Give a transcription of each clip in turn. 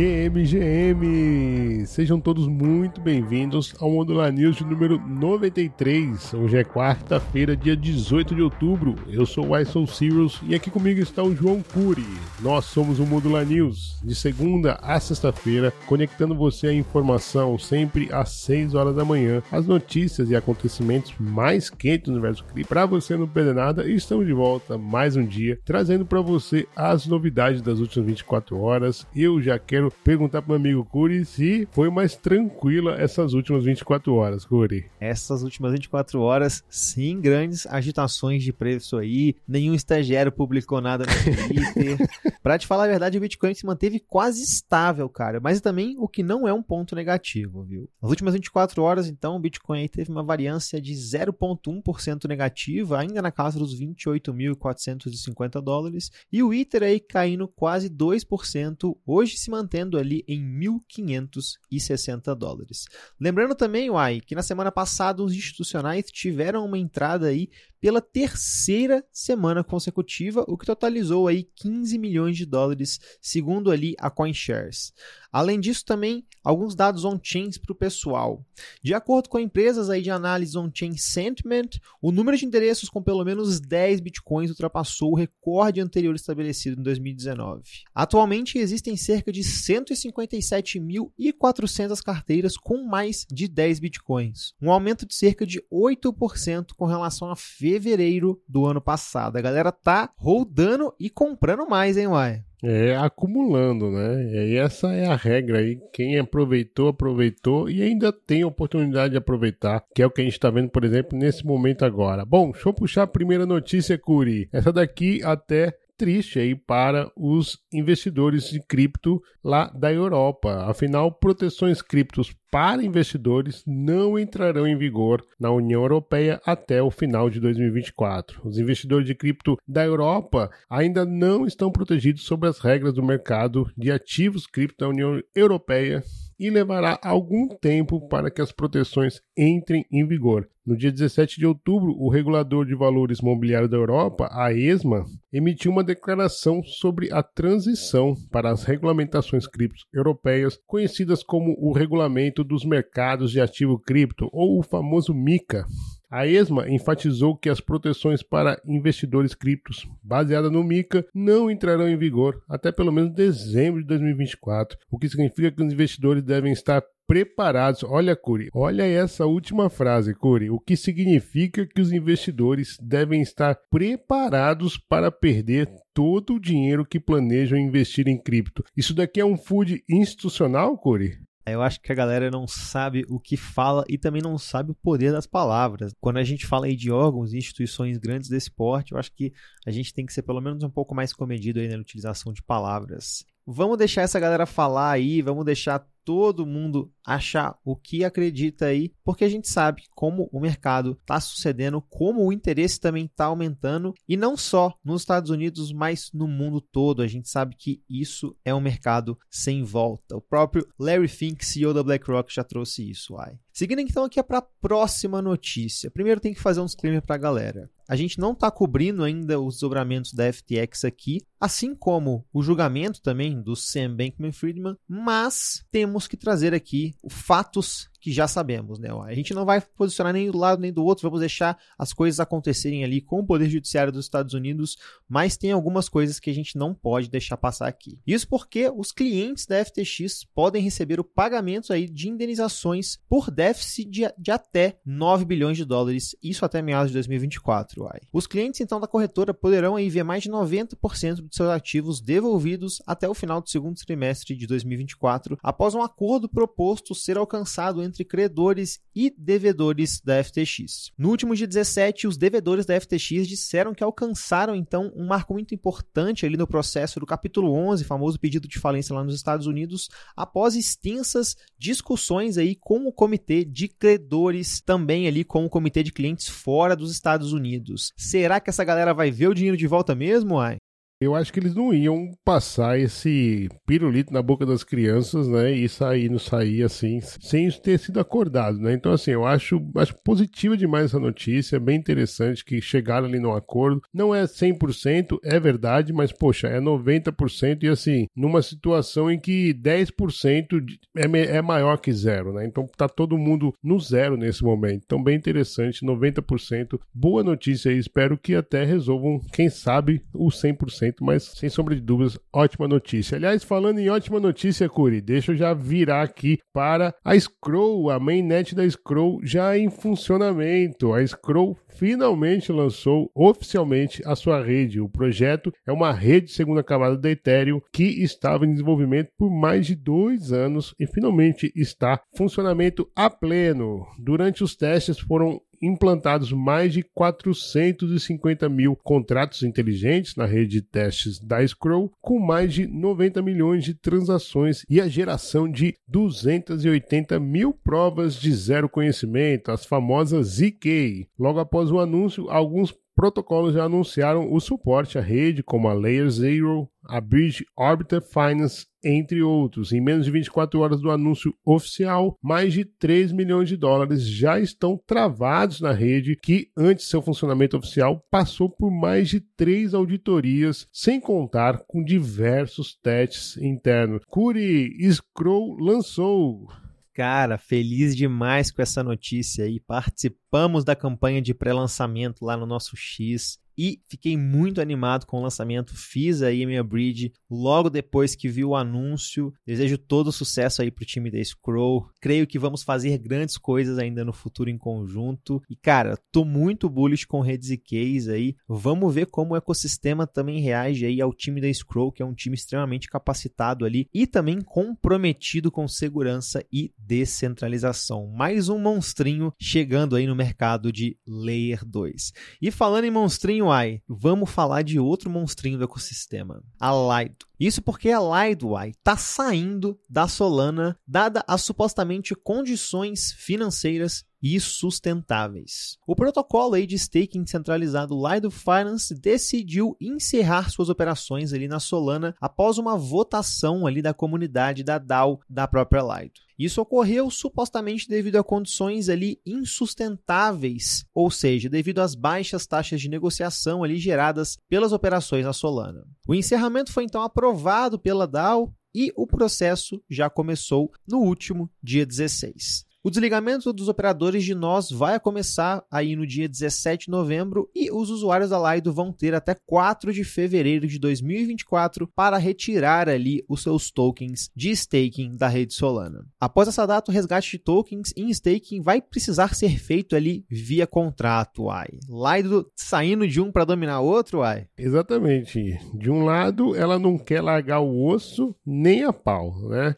GM, GM! Sejam todos muito bem-vindos ao Modular News de número 93. Hoje é quarta-feira, dia 18 de outubro. Eu sou o ISO Sirius e aqui comigo está o João Cury. Nós somos o Modular News, de segunda a sexta-feira, conectando você à informação sempre às 6 horas da manhã, as notícias e acontecimentos mais quentes do universo cripto. Para você não perder nada, estamos de volta mais um dia, trazendo para você as novidades das últimas 24 horas. Eu já quero perguntar para meu amigo Curi se foi mais tranquila essas últimas 24 horas, Curi. Essas últimas 24 horas, sim, grandes agitações de preço aí. Nenhum estagiário publicou nada no Twitter. pra te falar a verdade, o Bitcoin se manteve quase estável, cara. Mas também o que não é um ponto negativo, viu? Nas últimas 24 horas, então, o Bitcoin aí teve uma variância de 0,1% negativa, ainda na casa dos 28.450 dólares. E o Ether aí caindo quase 2%, hoje se mantendo ali em 1.560 dólares. Lembrando também, Uai, que na semana passada os institucionais tiveram uma entrada aí pela terceira semana consecutiva, o que totalizou aí 15 milhões de dólares, segundo ali a CoinShares. Além disso, também alguns dados on-chain para o pessoal. De acordo com empresas aí de análise on-chain Sentiment, o número de endereços com pelo menos 10 bitcoins ultrapassou o recorde anterior estabelecido em 2019. Atualmente existem cerca de 157.400 carteiras com mais de 10 bitcoins, um aumento de cerca de 8% com relação a fevereiro do ano passado. A galera tá rodando e comprando mais, hein, Uai? É, acumulando, né? E essa é a regra aí. Quem aproveitou, aproveitou e ainda tem oportunidade de aproveitar, que é o que a gente está vendo, por exemplo, nesse momento agora. Bom, deixa eu puxar a primeira notícia, Curi. Essa daqui até triste aí para os investidores de cripto lá da Europa. Afinal, proteções criptos para investidores não entrarão em vigor na União Europeia até o final de 2024. Os investidores de cripto da Europa ainda não estão protegidos sob as regras do mercado de ativos cripto da União Europeia e levará algum tempo para que as proteções entrem em vigor. No dia 17 de outubro, o regulador de valores mobiliários da Europa, a ESMA, emitiu uma declaração sobre a transição para as regulamentações criptos europeias, conhecidas como o Regulamento dos Mercados de Ativo Cripto, ou o famoso MiCA. A ESMA enfatizou que as proteções para investidores criptos baseadas no MiCA não entrarão em vigor até pelo menos dezembro de 2024, o que significa que os investidores devem estar preparados. Olha, Curi, olha essa última frase, Curi, o que significa que os investidores devem estar preparados para perder todo o dinheiro que planejam investir em cripto. Isso daqui é um food institucional, Curi? Eu acho que a galera não sabe o que fala e também não sabe o poder das palavras. Quando a gente fala aí de órgãos e instituições grandes desse porte, eu acho que a gente tem que ser pelo menos um pouco mais comedido aí na utilização de palavras. Vamos deixar essa galera falar aí, vamos deixar todo mundo achar o que acredita aí, porque a gente sabe como o mercado está sucedendo, como o interesse também está aumentando, e não só nos Estados Unidos, mas no mundo todo. A gente sabe que isso é um mercado sem volta. O próprio Larry Fink, CEO da BlackRock, já trouxe isso. Ai. Seguindo então aqui para a próxima notícia. Primeiro tem que fazer um disclaimer para a galera. A gente não está cobrindo ainda os desdobramentos da FTX aqui, assim como o julgamento também do Sam Bankman-Friedman, mas temos que trazer aqui fatos que já sabemos, né? A gente não vai posicionar nem do lado nem do outro, vamos deixar as coisas acontecerem ali com o Poder Judiciário dos Estados Unidos, mas tem algumas coisas que a gente não pode deixar passar aqui. Isso porque os clientes da FTX podem receber o pagamento aí de indenizações por déficit de, de até 9 bilhões de dólares, isso até meados de 2024. Uai. Os clientes então da corretora poderão aí ver mais de 90% de seus ativos devolvidos até o final do segundo trimestre de 2024, após um acordo proposto ser alcançado entre credores e devedores da FTX. No último dia 17, os devedores da FTX disseram que alcançaram então um marco muito importante ali no processo do capítulo 11, famoso pedido de falência lá nos Estados Unidos, após extensas discussões aí com o comitê de credores, também ali com o comitê de clientes fora dos Estados Unidos. Será que essa galera vai ver o dinheiro de volta mesmo, ai? Eu acho que eles não iam passar esse pirulito na boca das crianças, né? E sair, não sair assim, sem ter sido acordado, né? Então, assim, eu acho, acho positiva demais essa notícia, bem interessante que chegaram ali no acordo. Não é 100%, é verdade, mas, poxa, é 90% e, assim, numa situação em que 10% é, é maior que zero, né? Então, tá todo mundo no zero nesse momento. Então, bem interessante, 90%. Boa notícia aí, espero que até resolvam, quem sabe, o 100% mas sem sombra de dúvidas, ótima notícia. Aliás, falando em ótima notícia, Curi, deixa eu já virar aqui para a Scroll, a mainnet da Scroll já em funcionamento. A Scroll finalmente lançou oficialmente a sua rede. O projeto é uma rede segunda camada da Ethereum que estava em desenvolvimento por mais de dois anos e finalmente está funcionamento a pleno. Durante os testes foram implantados mais de 450 mil contratos inteligentes na rede de testes da Scroll, com mais de 90 milhões de transações e a geração de 280 mil provas de zero conhecimento, as famosas ZK. Logo após o anúncio, alguns protocolos já anunciaram o suporte à rede, como a Layer Zero, a Bridge Orbiter Finance, entre outros. Em menos de 24 horas do anúncio oficial, mais de 3 milhões de dólares já estão travados na rede, que antes seu funcionamento oficial passou por mais de três auditorias, sem contar com diversos testes internos. Curi Scroll lançou Cara, feliz demais com essa notícia aí. Participamos da campanha de pré-lançamento lá no nosso X e fiquei muito animado com o lançamento. Fiz aí a minha bridge logo depois que vi o anúncio. Desejo todo sucesso aí pro time da Scroll. Creio que vamos fazer grandes coisas ainda no futuro em conjunto. E cara, tô muito bullish com redes e case aí. Vamos ver como o ecossistema também reage aí ao time da Scroll, que é um time extremamente capacitado ali e também comprometido com segurança e descentralização. Mais um monstrinho chegando aí no mercado de Layer 2. E falando em monstrinho, Uai, vamos falar de outro monstrinho do ecossistema, a Lido. Isso porque a Lideway está saindo da Solana, dada as supostamente condições financeiras e sustentáveis. O protocolo aí de staking centralizado Lido Finance decidiu encerrar suas operações ali na Solana após uma votação ali da comunidade da DAO da própria Lido. Isso ocorreu supostamente devido a condições ali insustentáveis, ou seja, devido às baixas taxas de negociação ali geradas pelas operações na Solana. O encerramento foi então aprovado pela DAO e o processo já começou no último dia 16. O desligamento dos operadores de nós vai começar aí no dia 17 de novembro e os usuários da Lido vão ter até 4 de fevereiro de 2024 para retirar ali os seus tokens de staking da rede Solana. Após essa data, o resgate de tokens em staking vai precisar ser feito ali via contrato, ai. Lido saindo de um para dominar outro, ai. Exatamente. De um lado, ela não quer largar o osso nem a pau, né?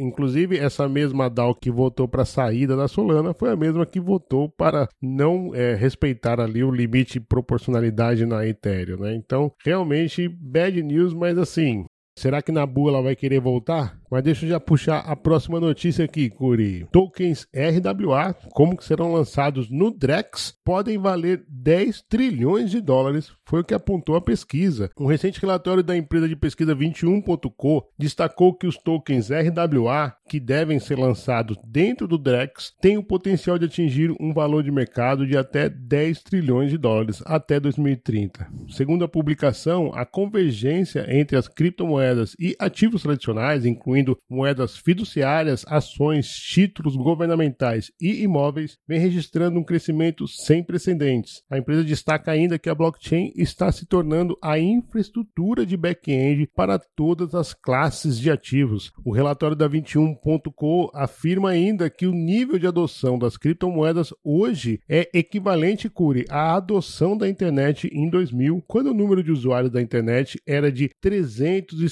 Inclusive, essa mesma DAO que votou para saída da Solana foi a mesma que votou para não é, respeitar ali o limite de proporcionalidade na Ethereum, né? Então, realmente, bad news, mas assim, será que na Bula ela vai querer voltar? Mas deixa eu já puxar a próxima notícia aqui, Curi. Tokens RWA, como que serão lançados no Drex, podem valer 10 trilhões de dólares, foi o que apontou a pesquisa. Um recente relatório da empresa de pesquisa 21.co destacou que os tokens RWA, que devem ser lançados dentro do Drex, têm o potencial de atingir um valor de mercado de até 10 trilhões de dólares até 2030. Segundo a publicação, a convergência entre as criptomoedas e ativos tradicionais, incluindo moedas fiduciárias, ações, títulos governamentais e imóveis, vem registrando um crescimento sem precedentes. A empresa destaca ainda que a blockchain está se tornando a infraestrutura de back-end para todas as classes de ativos. O relatório da 21.co afirma ainda que o nível de adoção das criptomoedas hoje é equivalente, à adoção da internet em 2000, quando o número de usuários da internet era de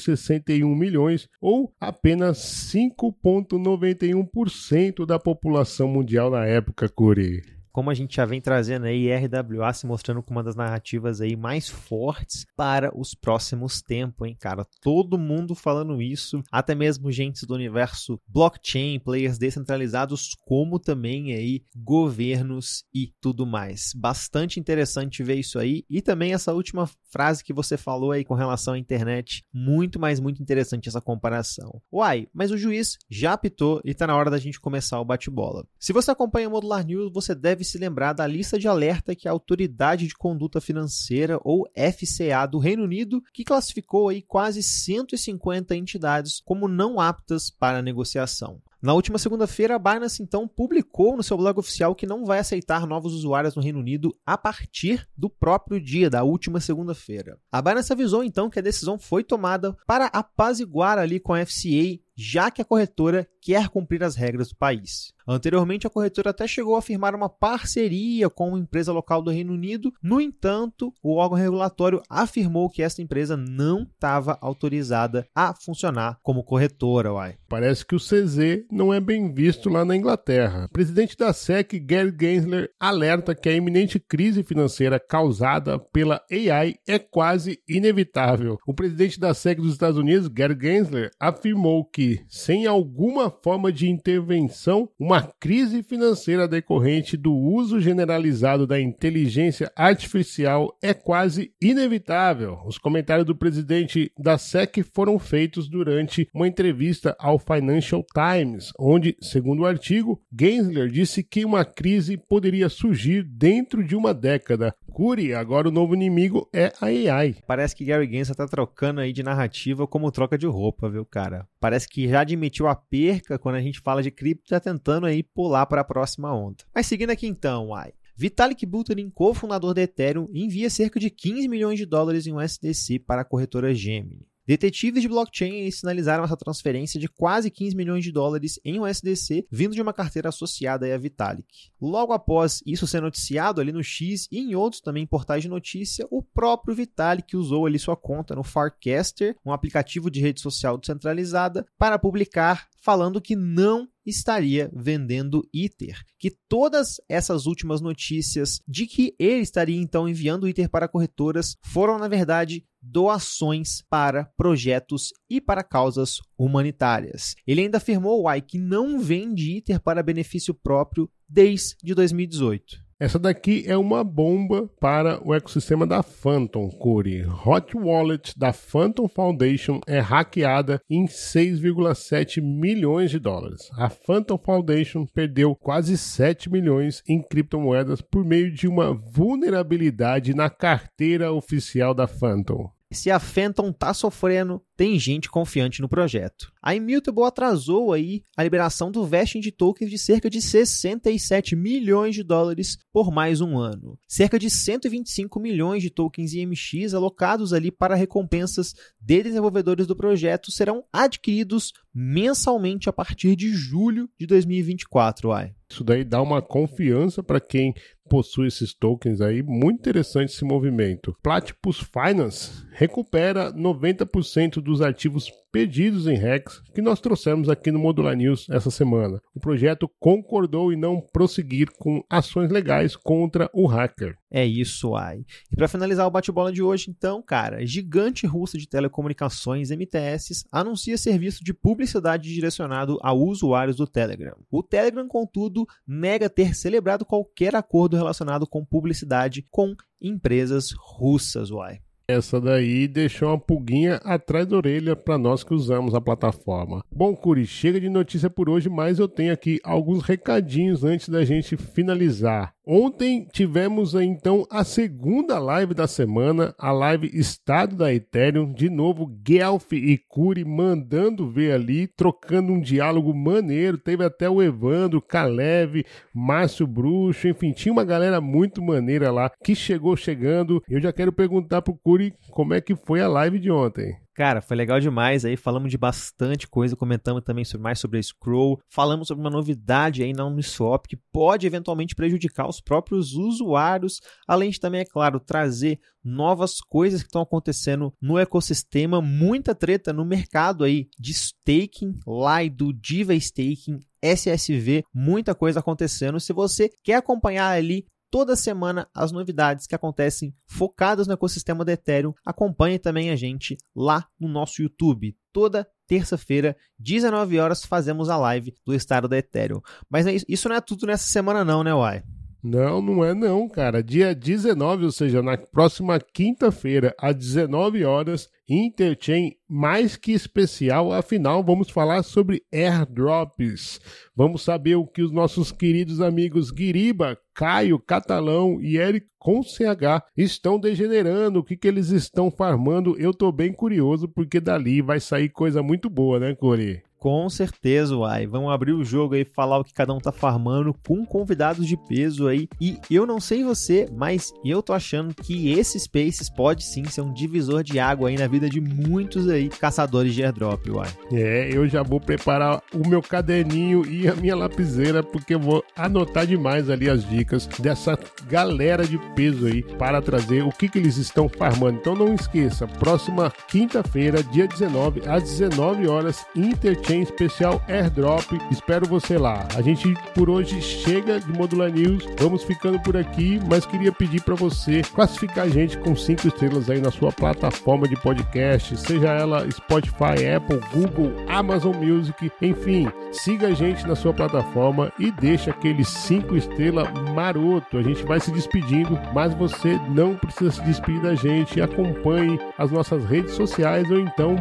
361 milhões ou apenas 5,91% da população mundial na época, Curi. Como a gente já vem trazendo aí, RWA se mostrando como uma das narrativas aí mais fortes para os próximos tempos, hein, cara? Todo mundo falando isso, até mesmo gente do universo blockchain, players descentralizados, como também aí governos e tudo mais. Bastante interessante ver isso aí e também essa última frase que você falou aí com relação à internet, muito mais muito interessante essa comparação. Uai, mas o juiz já apitou e tá na hora da gente começar o bate-bola. Se você acompanha o Modular News, você deve se lembrar da lista de alerta que a Autoridade de Conduta Financeira, ou FCA, do Reino Unido, que classificou aí quase 150 entidades como não aptas para negociação. Na última segunda-feira, a Binance então publicou no seu blog oficial que não vai aceitar novos usuários no Reino Unido a partir do próprio dia da última segunda-feira. A Binance avisou então que a decisão foi tomada para apaziguar ali com a FCA já que a corretora quer cumprir as regras do país. Anteriormente, a corretora até chegou a firmar uma parceria com uma empresa local do Reino Unido, no entanto, o órgão regulatório afirmou que essa empresa não estava autorizada a funcionar como corretora. Uai. Parece que o CZ não é bem visto lá na Inglaterra. O presidente da SEC, Gary Gensler, alerta que a iminente crise financeira causada pela AI é quase inevitável. O presidente da SEC dos Estados Unidos, Gary Gensler, afirmou que sem alguma forma de intervenção, uma crise financeira decorrente do uso generalizado da inteligência artificial é quase inevitável. Os comentários do presidente da SEC foram feitos durante uma entrevista ao Financial Times, onde, segundo o artigo, Gensler disse que uma crise poderia surgir dentro de uma década. Cure, agora o novo inimigo é a AI. Parece que Gary Gensler tá trocando aí de narrativa como troca de roupa, viu, cara? Parece que já admitiu a perca quando a gente fala de cripto, tá tentando aí pular para a próxima onda. Mas seguindo aqui então, uai. Vitalik Buterin, cofundador da Ethereum, envia cerca de 15 milhões de dólares em USDC para a corretora Gemini. Detetives de blockchain sinalizaram essa transferência de quase 15 milhões de dólares em USDC vindo de uma carteira associada a Vitalik. Logo após isso ser noticiado ali no X e em outros também portais de notícia, o próprio Vitalik usou ali sua conta no Farcaster, um aplicativo de rede social descentralizada, para publicar falando que não estaria vendendo ITER. Que todas essas últimas notícias de que ele estaria então enviando ITER para corretoras foram, na verdade, doações para projetos e para causas humanitárias. Ele ainda afirmou, Uai, que não vende ITER para benefício próprio desde 2018. Essa daqui é uma bomba para o ecossistema da Phantom, Curi. Hot Wallet da Phantom Foundation é hackeada em 6,7 milhões de dólares. A Phantom Foundation perdeu quase 7 milhões em criptomoedas por meio de uma vulnerabilidade na carteira oficial da Phantom. Se a Phantom tá sofrendo, tem gente confiante no projeto. A Immutable atrasou aí a liberação do vesting de tokens de cerca de 67 milhões de dólares por mais um ano. Cerca de 125 milhões de tokens IMX alocados ali para recompensas de desenvolvedores do projeto serão adquiridos mensalmente a partir de julho de 2024. Uai. Isso daí dá uma confiança para quem possui esses tokens aí. Muito interessante esse movimento. Platypus Finance recupera 90% dos ativos pedidos em Rex que nós trouxemos aqui no Modular News essa semana. O projeto concordou em não prosseguir com ações legais contra o hacker. É isso, ai. E para finalizar o bate-bola de hoje, então, cara, gigante russa de telecomunicações MTS anuncia serviço de publicidade direcionado a usuários do Telegram. O Telegram, contudo, nega ter celebrado qualquer acordo relacionado com publicidade com empresas russas, uai. Essa daí deixou uma pulguinha atrás da orelha para nós que usamos a plataforma. Bom, Curi, chega de notícia por hoje, mas eu tenho aqui alguns recadinhos antes da gente finalizar. Ontem tivemos então a segunda live da semana, a live Estado da Ethereum. De novo, Guelph e Curi mandando ver ali, trocando um diálogo maneiro. Teve até o Evandro, Kalev, Márcio Bruxo, enfim, tinha uma galera muito maneira lá que chegou chegando. Eu já quero perguntar pro Curi como é que foi a live de ontem. Cara, foi legal demais aí, falamos de bastante coisa, comentamos também sobre, mais sobre a Scroll, falamos sobre uma novidade aí na Uniswap que pode eventualmente prejudicar os próprios usuários, além de também, é claro, trazer novas coisas que estão acontecendo no ecossistema, muita treta no mercado aí de staking, lá e do Diva Staking, SSV, muita coisa acontecendo. Se você quer acompanhar ali toda semana as novidades que acontecem focadas no ecossistema do Ethereum. Acompanhe também a gente lá no nosso YouTube. Toda terça-feira, 19 horas, fazemos a live do estado da Ethereum. Mas é isso não é tudo nessa semana não, né, Uai? Não, não é não, cara. Dia 19, ou seja, na próxima quinta-feira, às 19 horas, Interchain mais que especial, afinal vamos falar sobre airdrops. Vamos saber o que os nossos queridos amigos Guiriba, Caio, Catalão e Eric com CH estão degenerando, o que, que eles estão farmando. Eu tô bem curioso porque dali vai sair coisa muito boa, né, Corey? Com certeza, uai. Vamos abrir o jogo aí, falar o que cada um tá farmando com convidados de peso aí. E eu não sei você, mas eu tô achando que esse Spaces pode sim ser um divisor de água aí na vida de muitos aí caçadores de airdrop, uai. É, eu já vou preparar o meu caderninho e a minha lapiseira, porque eu vou anotar demais ali as dicas dessa galera de peso aí para trazer o que, que eles estão farmando. Então não esqueça, próxima quinta-feira, dia 19, às 19 horas, Interchange tem especial airdrop. Espero você lá. A gente por hoje chega de Modular News. Vamos ficando por aqui, mas queria pedir para você classificar a gente com cinco estrelas aí na sua plataforma de podcast, seja ela Spotify, Apple, Google, Amazon Music, enfim, siga a gente na sua plataforma e deixa aquele cinco estrelas maroto. A gente vai se despedindo, mas você não precisa se despedir da gente. Acompanhe as nossas redes sociais ou então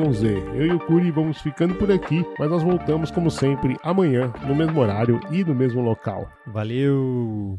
modularcrypto.xy eu e o Curi vamos ficando por aqui, mas nós voltamos como sempre amanhã, no mesmo horário e no mesmo local. Valeu!